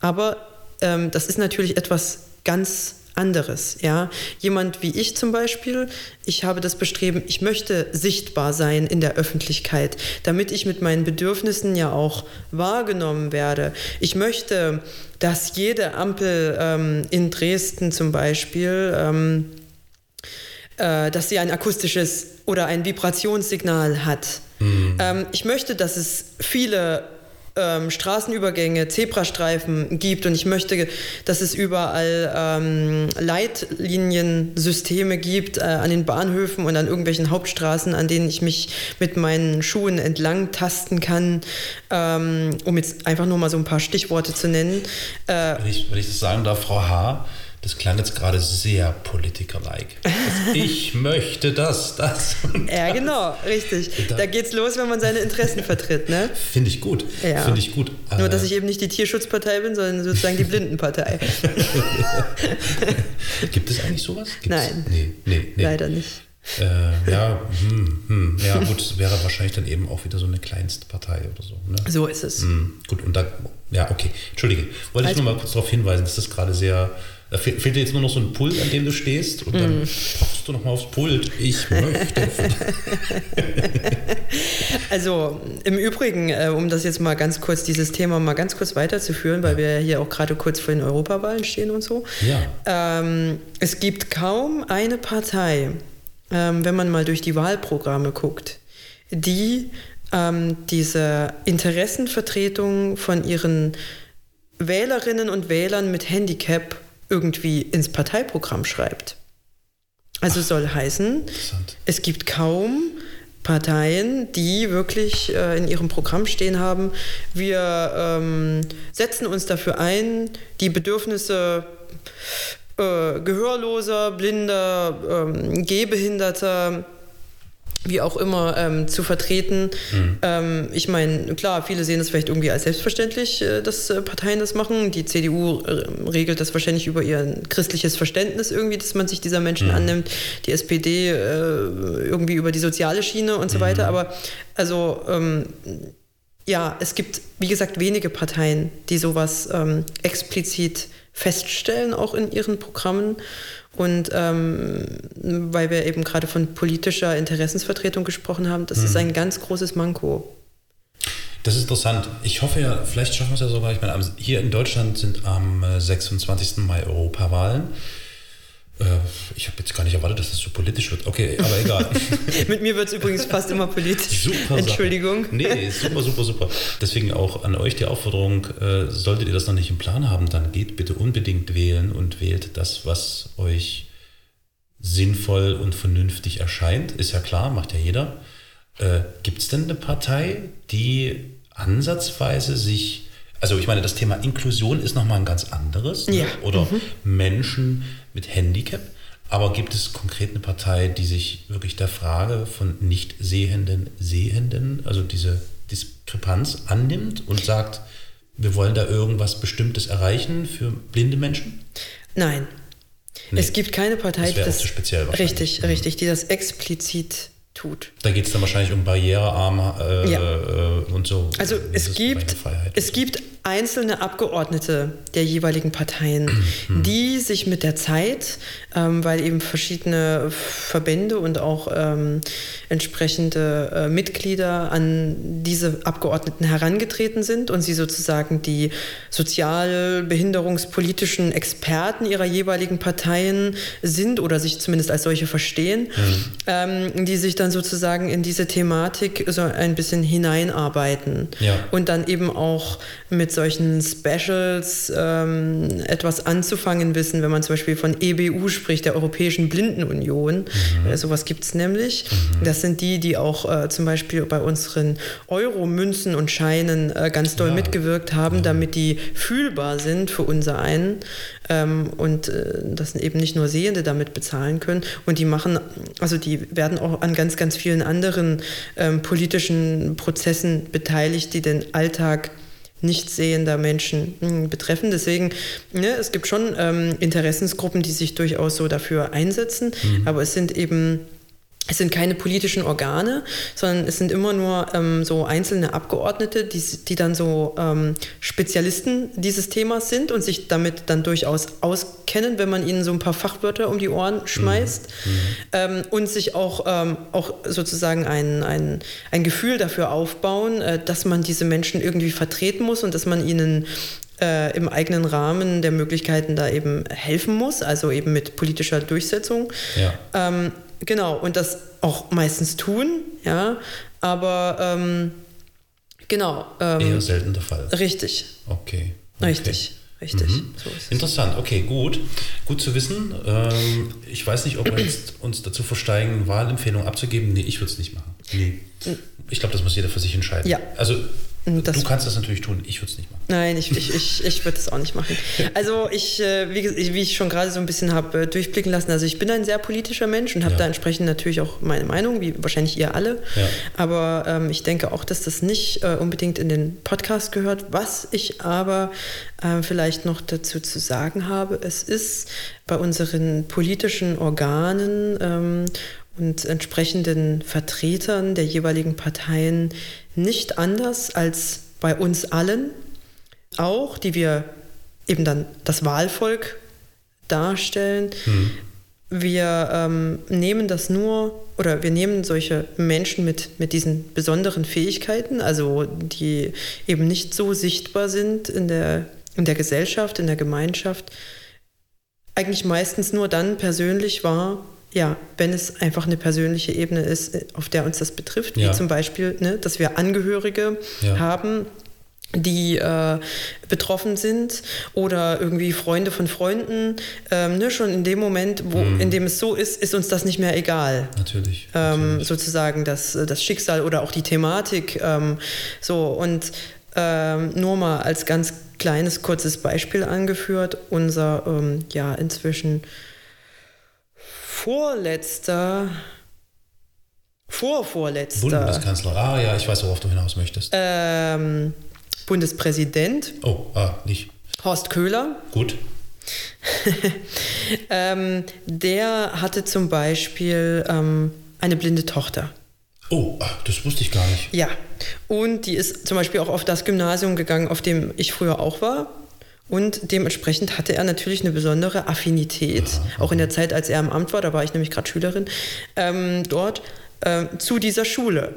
Aber ähm, das ist natürlich etwas ganz anderes. Ja? Jemand wie ich zum Beispiel, ich habe das Bestreben, ich möchte sichtbar sein in der Öffentlichkeit, damit ich mit meinen Bedürfnissen ja auch wahrgenommen werde. Ich möchte, dass jede Ampel ähm, in Dresden zum Beispiel, ähm, äh, dass sie ein akustisches oder ein Vibrationssignal hat. Mhm. Ähm, ich möchte, dass es viele ähm, Straßenübergänge, Zebrastreifen gibt und ich möchte, dass es überall ähm, Leitliniensysteme gibt äh, an den Bahnhöfen und an irgendwelchen Hauptstraßen, an denen ich mich mit meinen Schuhen entlang tasten kann, ähm, um jetzt einfach nur mal so ein paar Stichworte zu nennen. Äh, wenn, ich, wenn ich das sagen darf, Frau H., das klang jetzt gerade sehr Politiker-like. Ich möchte das, das. ja, genau, richtig. Da, da geht's los, wenn man seine Interessen vertritt, ne? Finde ich gut. Ja. Finde ich gut. Nur, dass äh, ich eben nicht die Tierschutzpartei bin, sondern sozusagen die Blindenpartei. Gibt es eigentlich sowas? Gibt's? Nein. Nee, nee, nee. Leider nicht. Äh, ja, hm, hm, ja, gut, es wäre wahrscheinlich dann eben auch wieder so eine Kleinstpartei oder so. Ne? So ist es. Hm, gut, und dann, ja, okay, Entschuldige. Wollte also, ich nur mal kurz darauf hinweisen, dass das gerade sehr da fehlt dir jetzt nur noch so ein Pult, an dem du stehst und dann mm. pochst du nochmal aufs Pult. Ich möchte. also im Übrigen, äh, um das jetzt mal ganz kurz, dieses Thema mal ganz kurz weiterzuführen, weil ja. wir hier auch gerade kurz vor den Europawahlen stehen und so. Ja. Ähm, es gibt kaum eine Partei, ähm, wenn man mal durch die Wahlprogramme guckt, die ähm, diese Interessenvertretung von ihren Wählerinnen und Wählern mit Handicap irgendwie ins Parteiprogramm schreibt. Also soll heißen, es gibt kaum Parteien, die wirklich äh, in ihrem Programm stehen haben, wir ähm, setzen uns dafür ein, die Bedürfnisse äh, Gehörloser, Blinder, ähm, Gehbehinderter, wie auch immer ähm, zu vertreten. Mhm. Ähm, ich meine, klar, viele sehen das vielleicht irgendwie als selbstverständlich, äh, dass äh, Parteien das machen. Die CDU äh, regelt das wahrscheinlich über ihr christliches Verständnis irgendwie, dass man sich dieser Menschen mhm. annimmt. Die SPD äh, irgendwie über die soziale Schiene und so mhm. weiter. Aber also ähm, ja, es gibt, wie gesagt, wenige Parteien, die sowas ähm, explizit feststellen, auch in ihren Programmen. Und ähm, weil wir eben gerade von politischer Interessensvertretung gesprochen haben, das mhm. ist ein ganz großes Manko. Das ist interessant. Ich hoffe ja, vielleicht schaffen wir es ja sogar. Ich meine, hier in Deutschland sind am 26. Äh, Mai Europawahlen. Äh, ich habe jetzt gar nicht erwartet, dass das so politisch wird. Okay, aber egal. Mit mir wird es übrigens fast immer politisch. Super. Entschuldigung. Sache. Nee, super, super, super. Deswegen auch an euch die Aufforderung, äh, solltet ihr das noch nicht im Plan haben, dann geht bitte unbedingt wählen und wählt das, was euch sinnvoll und vernünftig erscheint. Ist ja klar, macht ja jeder. Äh, Gibt es denn eine Partei, die ansatzweise sich also ich meine, das Thema Inklusion ist nochmal ein ganz anderes. Ne? Ja. Oder mhm. Menschen mit Handicap. Aber gibt es konkret eine Partei, die sich wirklich der Frage von nicht sehenden Sehenden, also diese Diskrepanz annimmt und sagt, wir wollen da irgendwas Bestimmtes erreichen für blinde Menschen? Nein. Nee. Es gibt keine Partei, das die das speziell richtig, mhm. richtig, die das explizit tut. Da geht es dann wahrscheinlich um Barrierearme äh, ja. äh, und so. Also es gibt, es gibt einzelne Abgeordnete der jeweiligen Parteien, mhm. die sich mit der Zeit, ähm, weil eben verschiedene Verbände und auch ähm, entsprechende äh, Mitglieder an diese Abgeordneten herangetreten sind und sie sozusagen die sozial-behinderungspolitischen Experten ihrer jeweiligen Parteien sind oder sich zumindest als solche verstehen, mhm. ähm, die sich dann sozusagen in diese Thematik so ein bisschen hineinarbeiten ja. und dann eben auch mit solchen Specials ähm, etwas anzufangen wissen, wenn man zum Beispiel von EBU spricht, der Europäischen Blindenunion. Mhm. Äh, sowas gibt es nämlich. Mhm. Das sind die, die auch äh, zum Beispiel bei unseren Euro-Münzen und Scheinen äh, ganz doll ja. mitgewirkt haben, mhm. damit die fühlbar sind für unser einen ähm, und äh, dass eben nicht nur Sehende damit bezahlen können. Und die machen, also die werden auch an ganz, ganz vielen anderen ähm, politischen Prozessen beteiligt, die den Alltag nicht sehender Menschen mh, betreffen. Deswegen, ne, es gibt schon ähm, Interessensgruppen, die sich durchaus so dafür einsetzen, mhm. aber es sind eben es sind keine politischen Organe, sondern es sind immer nur ähm, so einzelne Abgeordnete, die, die dann so ähm, Spezialisten dieses Themas sind und sich damit dann durchaus auskennen, wenn man ihnen so ein paar Fachwörter um die Ohren schmeißt mhm. mhm. ähm, und sich auch, ähm, auch sozusagen ein, ein, ein Gefühl dafür aufbauen, äh, dass man diese Menschen irgendwie vertreten muss und dass man ihnen äh, im eigenen Rahmen der Möglichkeiten da eben helfen muss, also eben mit politischer Durchsetzung. Ja. Genau, und das auch meistens tun, ja, aber ähm, genau. Ähm, Eher selten der Fall. Richtig. Okay. okay. Richtig. Richtig. Mhm. So Interessant, okay, gut. Gut zu wissen. Ähm, ich weiß nicht, ob wir jetzt uns dazu versteigen, Wahlempfehlungen abzugeben. Nee, ich würde es nicht machen. Nee. Ich glaube, das muss jeder für sich entscheiden. Ja. Also das du kannst das natürlich tun, ich würde es nicht machen. Nein, ich, ich, ich, ich würde es auch nicht machen. Also ich, äh, wie, wie ich schon gerade so ein bisschen habe äh, durchblicken lassen, also ich bin ein sehr politischer Mensch und habe ja. da entsprechend natürlich auch meine Meinung, wie wahrscheinlich ihr alle. Ja. Aber ähm, ich denke auch, dass das nicht äh, unbedingt in den Podcast gehört. Was ich aber äh, vielleicht noch dazu zu sagen habe, es ist bei unseren politischen Organen ähm, und entsprechenden Vertretern der jeweiligen Parteien nicht anders als bei uns allen, auch die wir eben dann das Wahlvolk darstellen. Mhm. Wir ähm, nehmen das nur oder wir nehmen solche Menschen mit, mit diesen besonderen Fähigkeiten, also die eben nicht so sichtbar sind in der, in der Gesellschaft, in der Gemeinschaft, eigentlich meistens nur dann persönlich wahr, ja, wenn es einfach eine persönliche Ebene ist, auf der uns das betrifft, ja. wie zum Beispiel, ne, dass wir Angehörige ja. haben, die äh, betroffen sind oder irgendwie Freunde von Freunden. Ähm, ne, schon in dem Moment, wo, mhm. in dem es so ist, ist uns das nicht mehr egal. Natürlich. Ähm, natürlich. Sozusagen das, das Schicksal oder auch die Thematik. Ähm, so und ähm, nur mal als ganz kleines, kurzes Beispiel angeführt, unser ähm, ja inzwischen vorletzter, vorvorletzter. Bundeskanzler, ah ja, ich weiß, worauf du hinaus möchtest. Ähm, Bundespräsident. Oh, ah, nicht. Horst Köhler. Gut. ähm, der hatte zum Beispiel ähm, eine blinde Tochter. Oh, ach, das wusste ich gar nicht. Ja, und die ist zum Beispiel auch auf das Gymnasium gegangen, auf dem ich früher auch war. Und dementsprechend hatte er natürlich eine besondere Affinität, auch in der Zeit, als er im Amt war, da war ich nämlich gerade Schülerin, ähm, dort äh, zu dieser Schule.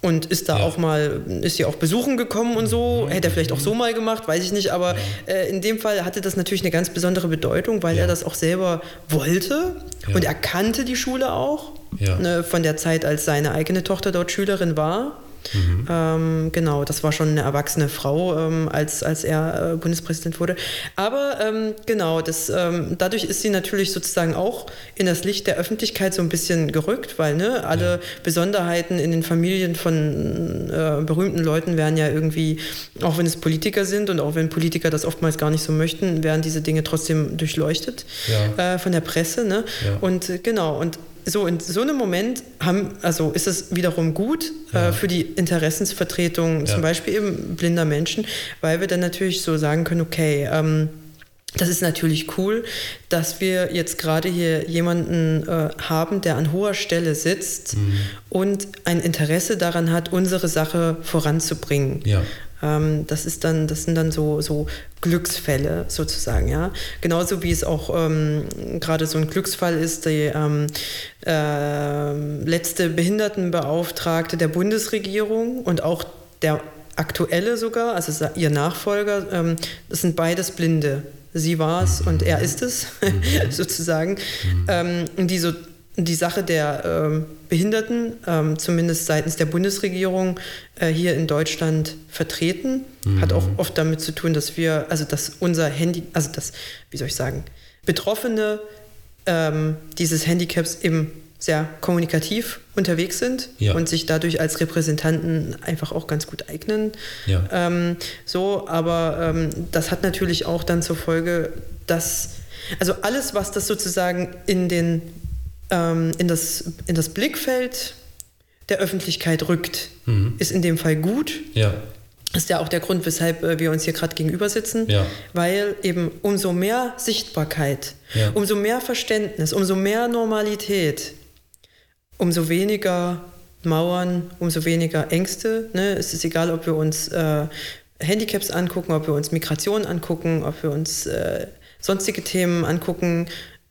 Und ist da ja. auch mal, ist sie auch besuchen gekommen und so, mhm. hätte er vielleicht auch so mal gemacht, weiß ich nicht, aber ja. äh, in dem Fall hatte das natürlich eine ganz besondere Bedeutung, weil ja. er das auch selber wollte und er kannte die Schule auch ne, von der Zeit, als seine eigene Tochter dort Schülerin war. Mhm. Ähm, genau, das war schon eine erwachsene Frau, ähm, als, als er äh, Bundespräsident wurde. Aber ähm, genau, das, ähm, dadurch ist sie natürlich sozusagen auch in das Licht der Öffentlichkeit so ein bisschen gerückt, weil ne, alle ja. Besonderheiten in den Familien von äh, berühmten Leuten werden ja irgendwie, auch wenn es Politiker sind und auch wenn Politiker das oftmals gar nicht so möchten, werden diese Dinge trotzdem durchleuchtet ja. äh, von der Presse. Ne? Ja. Und äh, genau, und so in so einem Moment haben, also ist es wiederum gut äh, ja. äh, für die Interessensvertretung, ja. zum Beispiel eben blinder Menschen, weil wir dann natürlich so sagen können, okay, ähm, das ist natürlich cool, dass wir jetzt gerade hier jemanden äh, haben, der an hoher Stelle sitzt mhm. und ein Interesse daran hat, unsere Sache voranzubringen. Ja. Ähm, das ist dann, das sind dann so, so Glücksfälle sozusagen, ja. Genauso wie es auch ähm, gerade so ein Glücksfall ist, die ähm, äh, letzte Behindertenbeauftragte der Bundesregierung und auch der aktuelle sogar, also ihr Nachfolger, ähm, das sind beides Blinde. Sie war es und er ist es, mhm. sozusagen. Mhm. Ähm, die so die Sache der ähm, Behinderten, ähm, zumindest seitens der Bundesregierung, äh, hier in Deutschland vertreten. Mhm. Hat auch oft damit zu tun, dass wir, also dass unser Handy, also dass, wie soll ich sagen, Betroffene ähm, dieses Handicaps eben sehr kommunikativ unterwegs sind ja. und sich dadurch als Repräsentanten einfach auch ganz gut eignen. Ja. Ähm, so, aber ähm, das hat natürlich auch dann zur Folge, dass also alles, was das sozusagen in den ähm, in, das, in das Blickfeld der Öffentlichkeit rückt, mhm. ist in dem Fall gut. Ja. ist ja auch der Grund, weshalb äh, wir uns hier gerade gegenüber sitzen, Ja. weil eben umso mehr Sichtbarkeit, Ja. umso mehr Verständnis, umso mehr Normalität, umso weniger Mauern, umso weniger Ängste. Ne? Es ist egal, ob wir uns äh, Handicaps angucken, ob wir uns Migration angucken, ob wir uns äh, sonstige Themen angucken,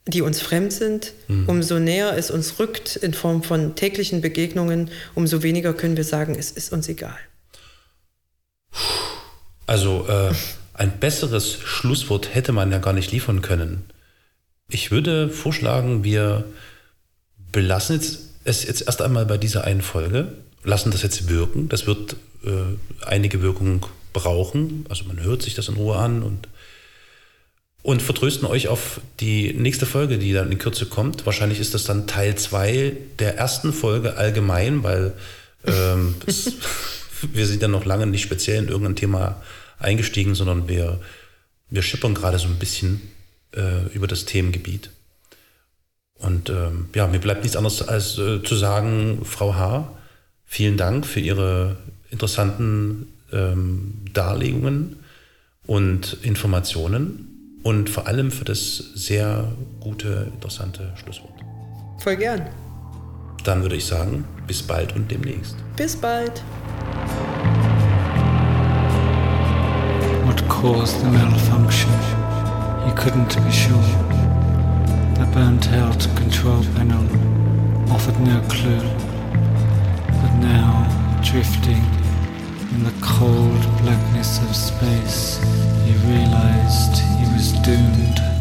die uns fremd sind. Umso näher es uns rückt in Form von täglichen Begegnungen, umso weniger können wir sagen, es ist uns egal. Also äh, ein besseres Schlusswort hätte man ja gar nicht liefern können. Ich würde vorschlagen, wir belassen jetzt, es jetzt erst einmal bei dieser einen Folge, lassen das jetzt wirken. Das wird äh, einige Wirkung brauchen. Also man hört sich das in Ruhe an und, und vertrösten euch auf die nächste Folge, die dann in Kürze kommt. Wahrscheinlich ist das dann Teil 2 der ersten Folge allgemein, weil ähm, es, wir sind ja noch lange nicht speziell in irgendein Thema eingestiegen, sondern wir, wir schippern gerade so ein bisschen äh, über das Themengebiet. Und ähm, ja, mir bleibt nichts anderes als äh, zu sagen, Frau H., vielen Dank für Ihre interessanten ähm, Darlegungen und Informationen und vor allem für das sehr gute, interessante Schlusswort. Voll gern. Dann würde ich sagen, bis bald und demnächst. Bis bald. What caused the malfunction? He couldn't be sure. The burnt out control panel offered no clue. But now, drifting in the cold blackness of space, he realized he was doomed.